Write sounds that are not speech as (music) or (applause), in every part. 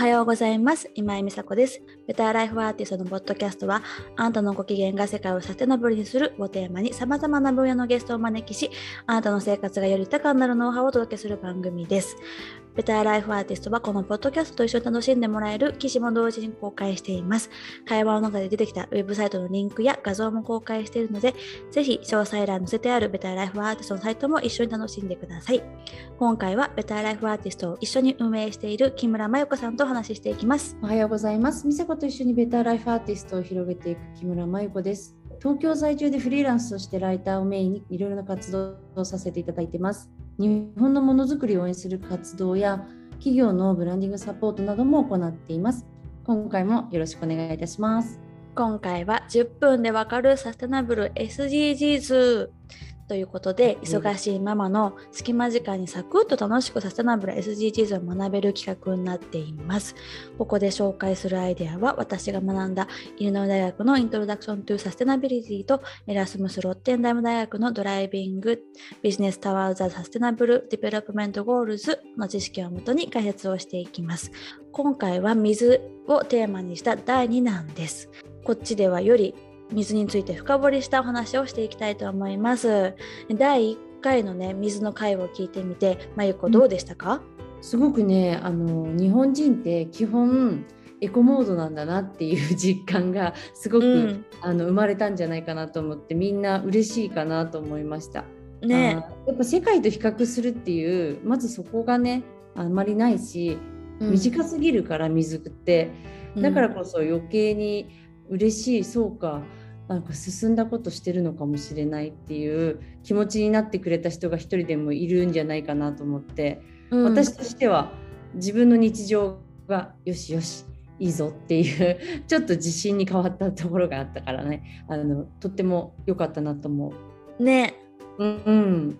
はようございます。今井美佐子です。ベターライフアーティストのポッドキャストは、あなたのご機嫌が世界をサステナブルにするをテーマに様々な分野のゲストをお招きし、あなたの生活がより豊かになるノウハウをお届けする番組です。ベターライフアーティストはこのポッドキャストと一緒に楽しんでもらえる記事も同時に公開しています。会話の中で出てきたウェブサイトのリンクや画像も公開しているので、ぜひ詳細欄に載せてあるベターライフアーティストのサイトも一緒に楽しんでください。今回はベターライフアーティストを一緒に運営している木村真由子さんとお話ししていきます。おはようございます。美佐子と一緒にベターライフアーティストを広げていく木村真由子です。東京在住でフリーランスとしてライターをメインにいろいろな活動をさせていただいています。日本のものづくりを応援する活動や企業のブランディングサポートなども行っています。今回もよろしくお願いいたします。今回は10分でわかるサステナブル SDGs ということで、忙しいママの隙間時間にサクッと楽しくサステナブル SDGs を学べる企画になっています。ここで紹介するアイデアは私が学んだイリノイ大学の Introduction to Sustainability とエラスムスロッテルダム大学の Driving Business Towards the Sustainable Development Goals の知識をもとに解説をしていきます。今回は水をテーマにした第2弾です。こっちではより水について深掘りしたお話をしていきたいと思います。第1回のね水の回を聞いてみて、まゆこどうでしたか？すごくね、あの日本人って基本エコモードなんだなっていう実感がすごく、うんあの生まれたんじゃないかなと思ってみんな嬉しいかなと思いました。ねやっぱ世界と比較するっていうまずそこがねあんまりないし、うん短すぎるから水ってだからこそ余計に嬉しいそうか。なんか進んだことしてるのかもしれないっていう気持ちになってくれた人が一人でもいるんじゃないかなと思って、うん。私としては自分の日常がよしよしいいぞっていうちょっと自信に変わったところがあったからね。あのとっても良かったなと思う。ね。うんうん、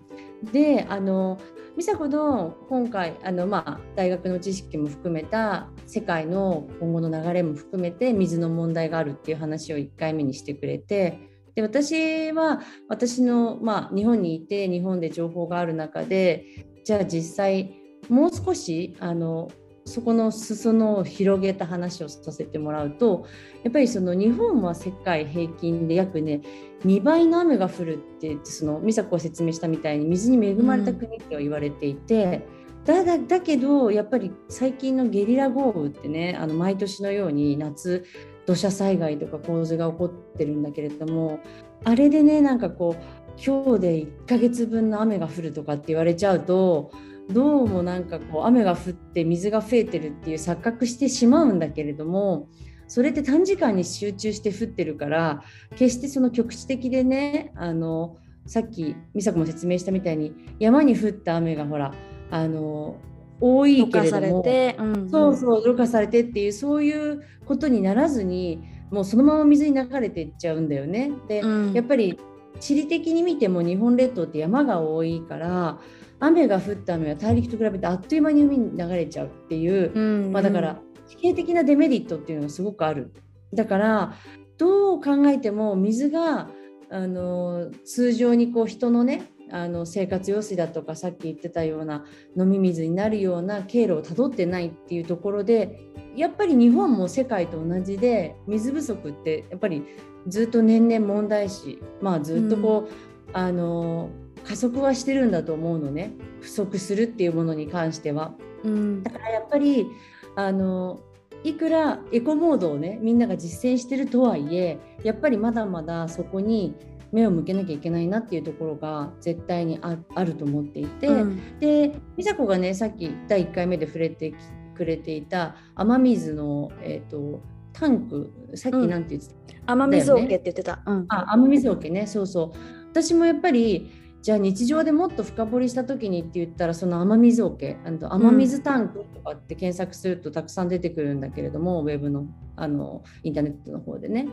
であの美佐子の今回あの、まあ、大学の知識も含めた世界の今後の流れも含めて水の問題があるっていう話を1回目にしてくれてで私は私の、まあ、日本にいて日本で情報がある中でじゃあ実際もう少しあのそこの裾野を広げた話をさせてもらうとやっぱりその日本は世界平均で約ね2倍の雨が降るって言ってその美佐子が説明したみたいに水に恵まれた国って言われていて、だだだけどやっぱり最近のゲリラ豪雨ってねあの毎年のように夏土砂災害とか洪水が起こってるんだけれどもあれでねなんかこう今日で1ヶ月分の雨が降るとかって言われちゃうとどうもなんかこう雨が降って水が増えてるっていう錯覚してしまうんだけれどもそれって短時間に集中して降ってるから決してその局地的でねあのさっき美佐子も説明したみたいに山に降った雨がほらあの多いけれどもれて、うんそうそうろ過されてっていうそういうことにならずにもうそのまま水に流れていっちゃうんだよね。で、うんやっぱり地理的に見ても日本列島って山が多いから雨が降った雨は大陸と比べてあっという間に海に流れちゃうっていう、うんまあ、だから地形的なデメリットっていうのがすごくある。だからどう考えても水があの通常にこう人のねあの生活用水だとかさっき言ってたような飲み水になるような経路をたどってないっていうところでやっぱり日本も世界と同じで水不足ってやっぱりずっと年々問題視まあずっとこう、あの加速はしてるんだと思うのね。不足するっていうものに関しては。うん。だからやっぱりあのいくらエコモードをねみんなが実践してるとはいえやっぱりまだまだそこに目を向けなきゃいけないなっていうところが絶対にああると思っていて、うん。で美佐子がねさっき第1回目で触れてきくれていた雨水の、えー、とタンクさっきなんて言ってた、雨水桶って言ってた。うん。あ雨水桶ね。そうそう。私もやっぱりじゃあ日常でもっと深掘りした時にって言ったらその雨水桶雨水タンクとかって検索するとたくさん出てくるんだけれども、ウェブのあのインターネットの方でね。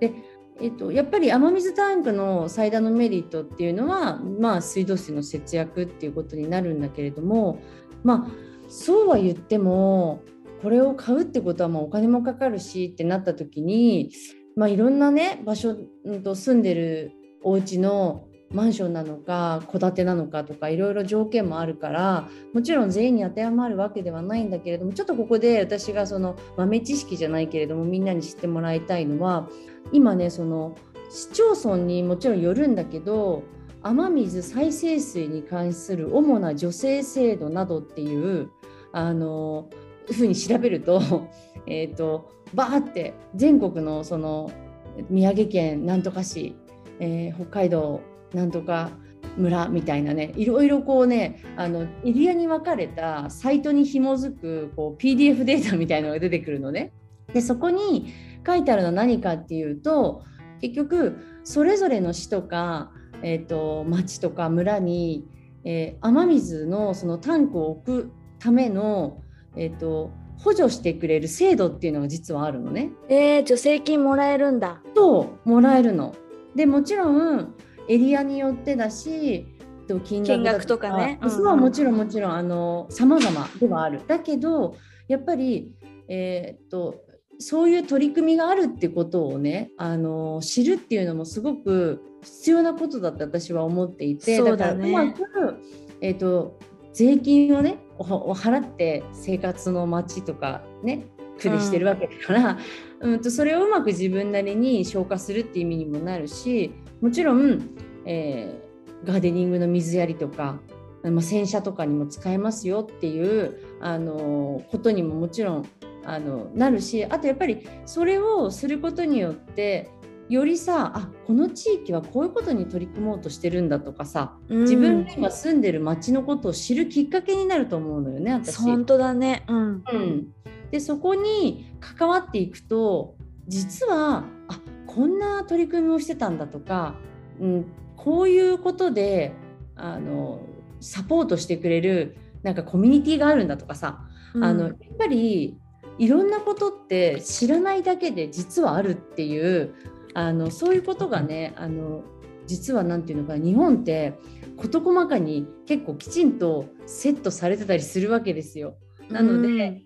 でえっと、やっぱり雨水タンクの最大のメリットっていうのは、まあ、水道水の節約っていうことになるんだけれどもまあそうは言ってもこれを買うってことはまあお金もかかるしってなった時に、まあ、いろんなね場所、うん、と住んでるお家のマンションなのか戸建てなのかとかいろいろ条件もあるからもちろん全員に当てはまるわけではないんだけれどもちょっとここで私がその豆知識じゃないけれどもみんなに知ってもらいたいのは今ねその市町村にもちろんよるんだけど雨水再生水に関する主な助成制度などっていうあのふうに調べると, (laughs) えーとバーって全国のその宮城県なんとか市、えー、北海道なんとか村みたいなねいろいろこうねあのエリアに分かれたサイトに紐づくこう PDF データみたいのが出てくるのね。でそこに書いてあるのは何かっていうと結局それぞれの市とか、えーと、町とか村に、えー、雨水のそのタンクを置くための、えーと補助してくれる制度っていうのが実はあるのね。えー、助成金もらえるんだ。そうもらえるの。でもちろんエリアによってだし金額金額とかね。そうはもちろんもちろんあの様々ではある。だけどやっぱり、えー、っとそういう取り組みがあるってことをねあの知るっていうのもすごく必要なことだって私は思っていて。だ,、からうまく、えー、っと税金をねを払って生活の街とかね区でしてるわけだから、うん、うんとそれをうまく自分なりに消化するっていう意味にもなるしもちろん、えー、ガーデニングの水やりとか、まあ、洗車とかにも使えますよっていうあのことにももちろんあのなるしあとやっぱりそれをすることによってよりさあこの地域はこういうことに取り組もうとしてるんだとかさ、うん、自分が今住んでる町のことを知るきっかけになると思うのよね私。本当だね、うん、うん、でそこに関わっていくと実はあこんな取り組みをしてたんだとか、うん、こういうことであのサポートしてくれるなんかコミュニティがあるんだとかさ、うん、あのやっぱりいろんなことって知らないだけで実はあるっていうあのそういうことがねあの実は何て言うのか日本って事細かに結構きちんとセットされてたりするわけですよ。なので、うん、1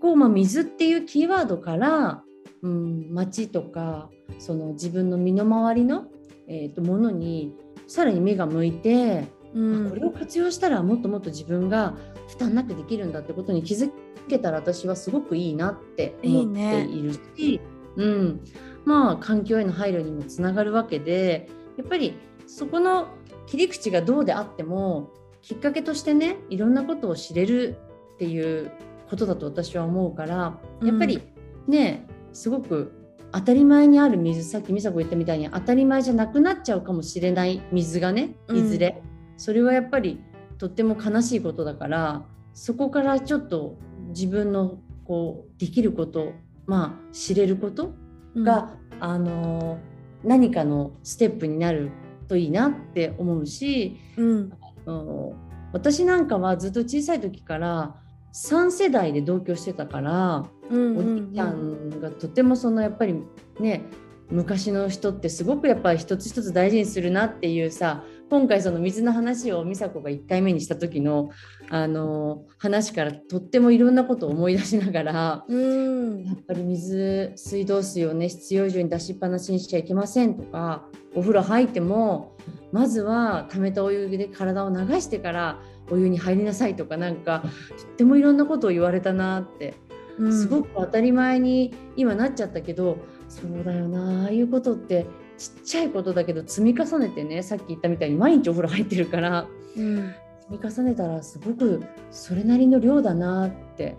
個、まあ、水っていうキーワードから、うん、街とかその自分の身の回りの、えーと、ものにさらに目が向いて、うん、これを活用したらもっともっと自分が負担なくできるんだってことに気づけたら私はすごくいいなって思っているし。いいね、うんまあ、環境への配慮にもつながるわけでやっぱりそこの切り口がどうであってもきっかけとしてねいろんなことを知れるっていうことだと私は思うからやっぱりね、うん、すごく当たり前にある水さっき美佐子言ったみたいに当たり前じゃなくなっちゃうかもしれない水がねいずれ、うん、それはやっぱりとっても悲しいことだからそこからちょっと自分のこうできることまあ知れることが、うん、あの何かのステップになるといいなって思うし、うん、あの私なんかはずっと小さい時から3世代で同居してたから、うんうんうん、おじいちゃんがとてもそのやっぱりね昔の人ってすごくやっぱり一つ一つ大事にするなっていうさ今回その水の話を美佐子が1回目にした時のあの話からとってもいろんなことを思い出しながら、うん、やっぱり水水道水をね必要以上に出しっぱなしにしちゃいけませんとかお風呂入ってもまずは溜めたお湯で体を流してからお湯に入りなさいとかなんかとってもいろんなことを言われたなって、うん、すごく当たり前に今なっちゃったけどそうだよなああいうことってちっちゃいことだけど積み重ねてねさっき言ったみたいに毎日お風呂入ってるから、うん、積み重ねたらすごくそれなりの量だなって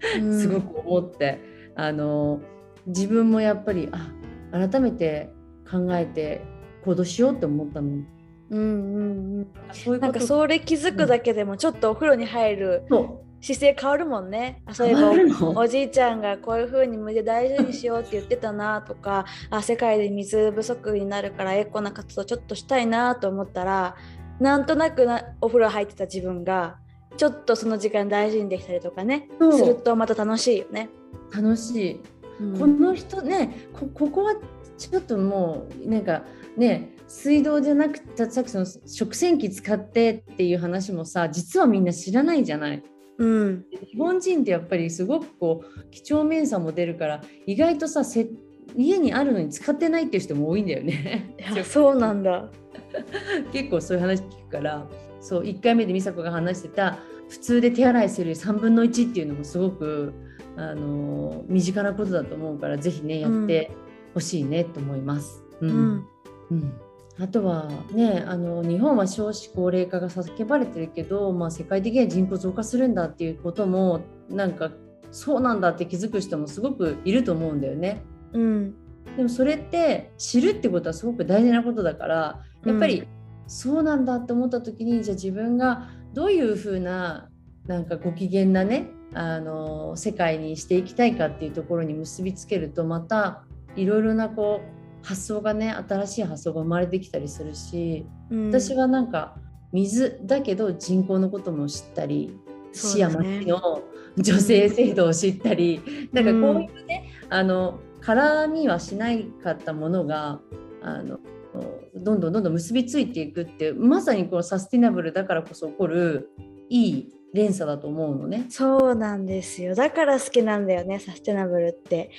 すごく思って、あの自分もやっぱりあ改めて考えて行動しようって思ったの。うんうんうん、なんかそれ気づくだけでもちょっとお風呂に入る姿勢変わるもんね。あそういえばおじいちゃんがこういう風に水大事にしようって言ってたなとかあ世界で水不足になるからエコな活動ちょっとしたいなと思ったらなんとなくなお風呂入ってた自分がちょっとその時間大事にできたりとかねするとまた楽しいよね。楽しい、うん、この人ねここはちょっともうなんかね水道じゃなくてさっきその食洗機使ってっていう話もさ実はみんな知らないじゃない。うん、日本人ってやっぱりすごくこう几帳面さも出るから意外とさせ家にあるのに使ってないっていう人も多いんだよね。そうなんだ。(laughs) 結構そういう話聞くからそう1回目で美佐子が話してた普通で手洗いする3分の1っていうのもすごくあの身近なことだと思うからぜひねやってほしいねと思います。うん、うんうんあとはねあの日本は少子高齢化が叫ばれてるけど、まあ、世界的には人口増加するんだっていうこともなんかそうなんだって気づく人もすごくいると思うんだよね。うん、でもそれって知るってことはすごく大事なことだからやっぱりそうなんだって思った時にじゃあ自分がどういうふうななんかご機嫌なねあの世界にしていきたいかっていうところに結びつけるとまたいろいろなこう発想がね新しい発想が生まれてきたりするし、うん、私はなんか水だけど人口のことも知ったり市や町の女性制度を知ったり、うん、なんかこういうね、うん、あの絡みはしないかったものがあのどんどんどんどん結びついていくってまさにこのサスティナブルだからこそ起こるいい連鎖だと思うのね。そうなんですよ。だから好きなんだよねサステナブルって。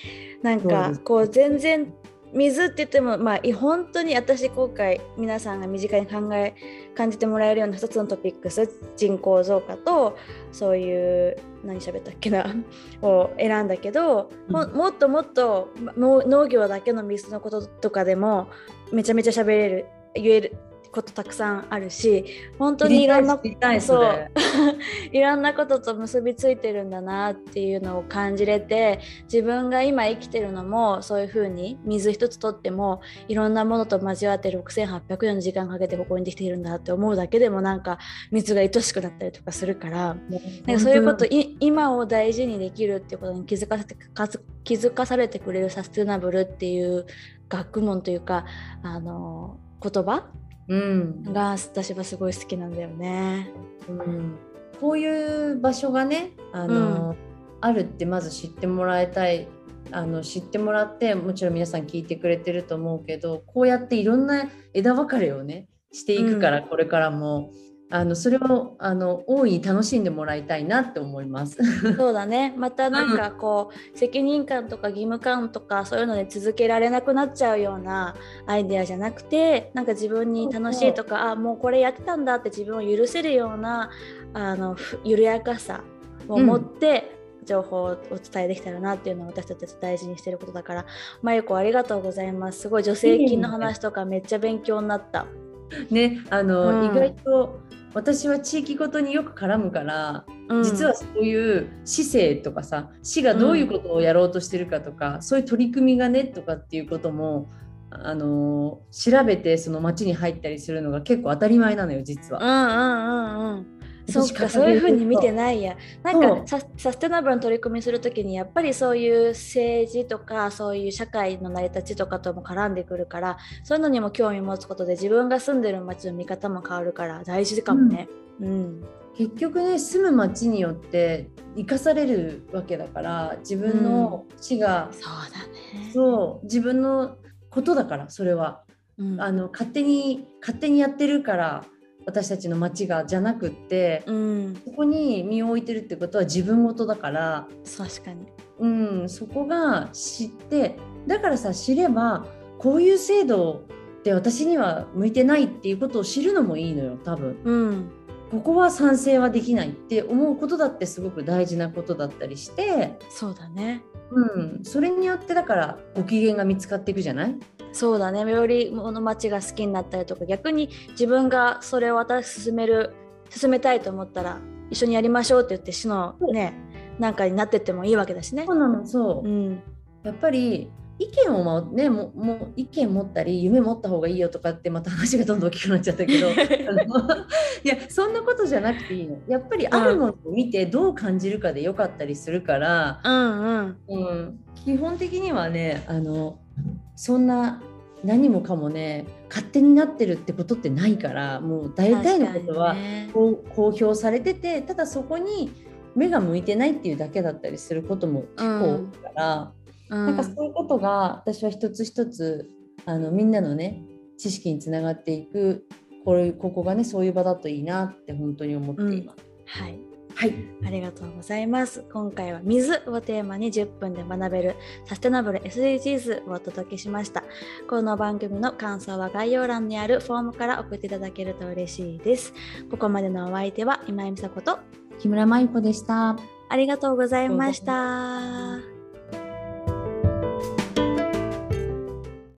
なんかこう全然水って言ってもまあ本当に私今回皆さんが身近に考え感じてもらえるような2つのトピックス人口増加とそういう何喋ったっけな (laughs) を選んだけど、うん、ももっともっと農業だけの水のこととかでもめちゃめちゃ喋れる言えることたくさんあるし本当にいろんなそう。(laughs) いろんなことと結びついてるんだなっていうのを感じれて自分が今生きてるのもそういうふうに水一つとってもいろんなものと交わって6800年の時間かけてここにできているんだって思うだけでもなんか水が愛しくなったりとかするから。なんかそういうこと今を大事にできるっていうことに気づかせて気づかされてくれるサステナブルっていう学問というかあの言葉うん、が私はすごい好きなんだよね。うん、こういう場所がねあの、うん、あるってまず知ってもらいたい。あの知ってもらってもちろん皆さん聞いてくれてると思うけどこうやっていろんな枝分かれをねしていくから、うん、これからもあのそれをあの大いに楽しんでもらいたいなって思います。そうだね。(laughs) またなんかこう、うん、責任感とか義務感とかそういうので続けられなくなっちゃうようなアイデアじゃなくて、なんか自分に楽しいとか、あもうこれやってたんだって自分を許せるようなあの緩やかさを持って、うん、情報をお伝えできたらなっていうのを私たち大事にしてることだから、まゆこありがとうございます。すごい助成金の話とかめっちゃ勉強になった。ね、あの、うん、意外と私は地域ごとによく絡むから、うん、実はそういう市政とかさ市がどういうことをやろうとしてるかとか、うん、そういう取り組みがねとかっていうこともあの調べてその町に入ったりするのが結構当たり前なのよ実は。うんうんうんうんそうかそういうふうに見てないや。なんかサステナブルの取り組みする時にやっぱりそういう政治とかそういう社会の成り立ちとかとも絡んでくるからそういうのにも興味持つことで自分が住んでる街の見方も変わるから大事かもね。うん、うん。結局ね住む町によって生かされるわけだから自分の死が、うん、そうだね。そう自分のことだからそれは、うん、あの勝手に勝手にやってるから私たちの町がじゃなくって、うん、そこに身を置いてるってことは自分事だから。確かに、うん、そこが知ってだからさ知ればこういう制度って私には向いてないっていうことを知るのもいいのよ多分。うんここは賛成はできないって思うことだってすごく大事なことだったりしてそうだね。うん。それによってだからご機嫌が見つかっていくじゃない？そうだね。よりこの街が好きになったりとか逆に自分がそれを私進める進めたいと思ったら一緒にやりましょうって言って市のねなんかになってってもいいわけだしね。そうなのそう、うん、やっぱり意見をもねもも意見持ったり夢持った方がいいよとかってまた話がどんどん大きくなっちゃったけど (laughs) (laughs) いやそんなことじゃなくていいの。やっぱりあるものを見てどう感じるかでよかったりするから、うんうん、うん、基本的にはねあのそんな何もかもね勝手になってるってことってないからもう大体のことはこう公表されててただそこに目が向いてないっていうだけだったりすることも結構多いから、うん、なんかそういうことが私は一つ一つあのみんなのね知識につながっていくこれここがねそういう場だといいなって本当に思っています。うん、はいはい、ありがとうございます。今回は水をテーマに10分で学べるサステナブル SDGs をお届けしました。この番組の感想は概要欄にあるフォームから送っていただけると嬉しいです。ここまでのお相手は今井美佐子と木村舞子でした。ありがとうございました。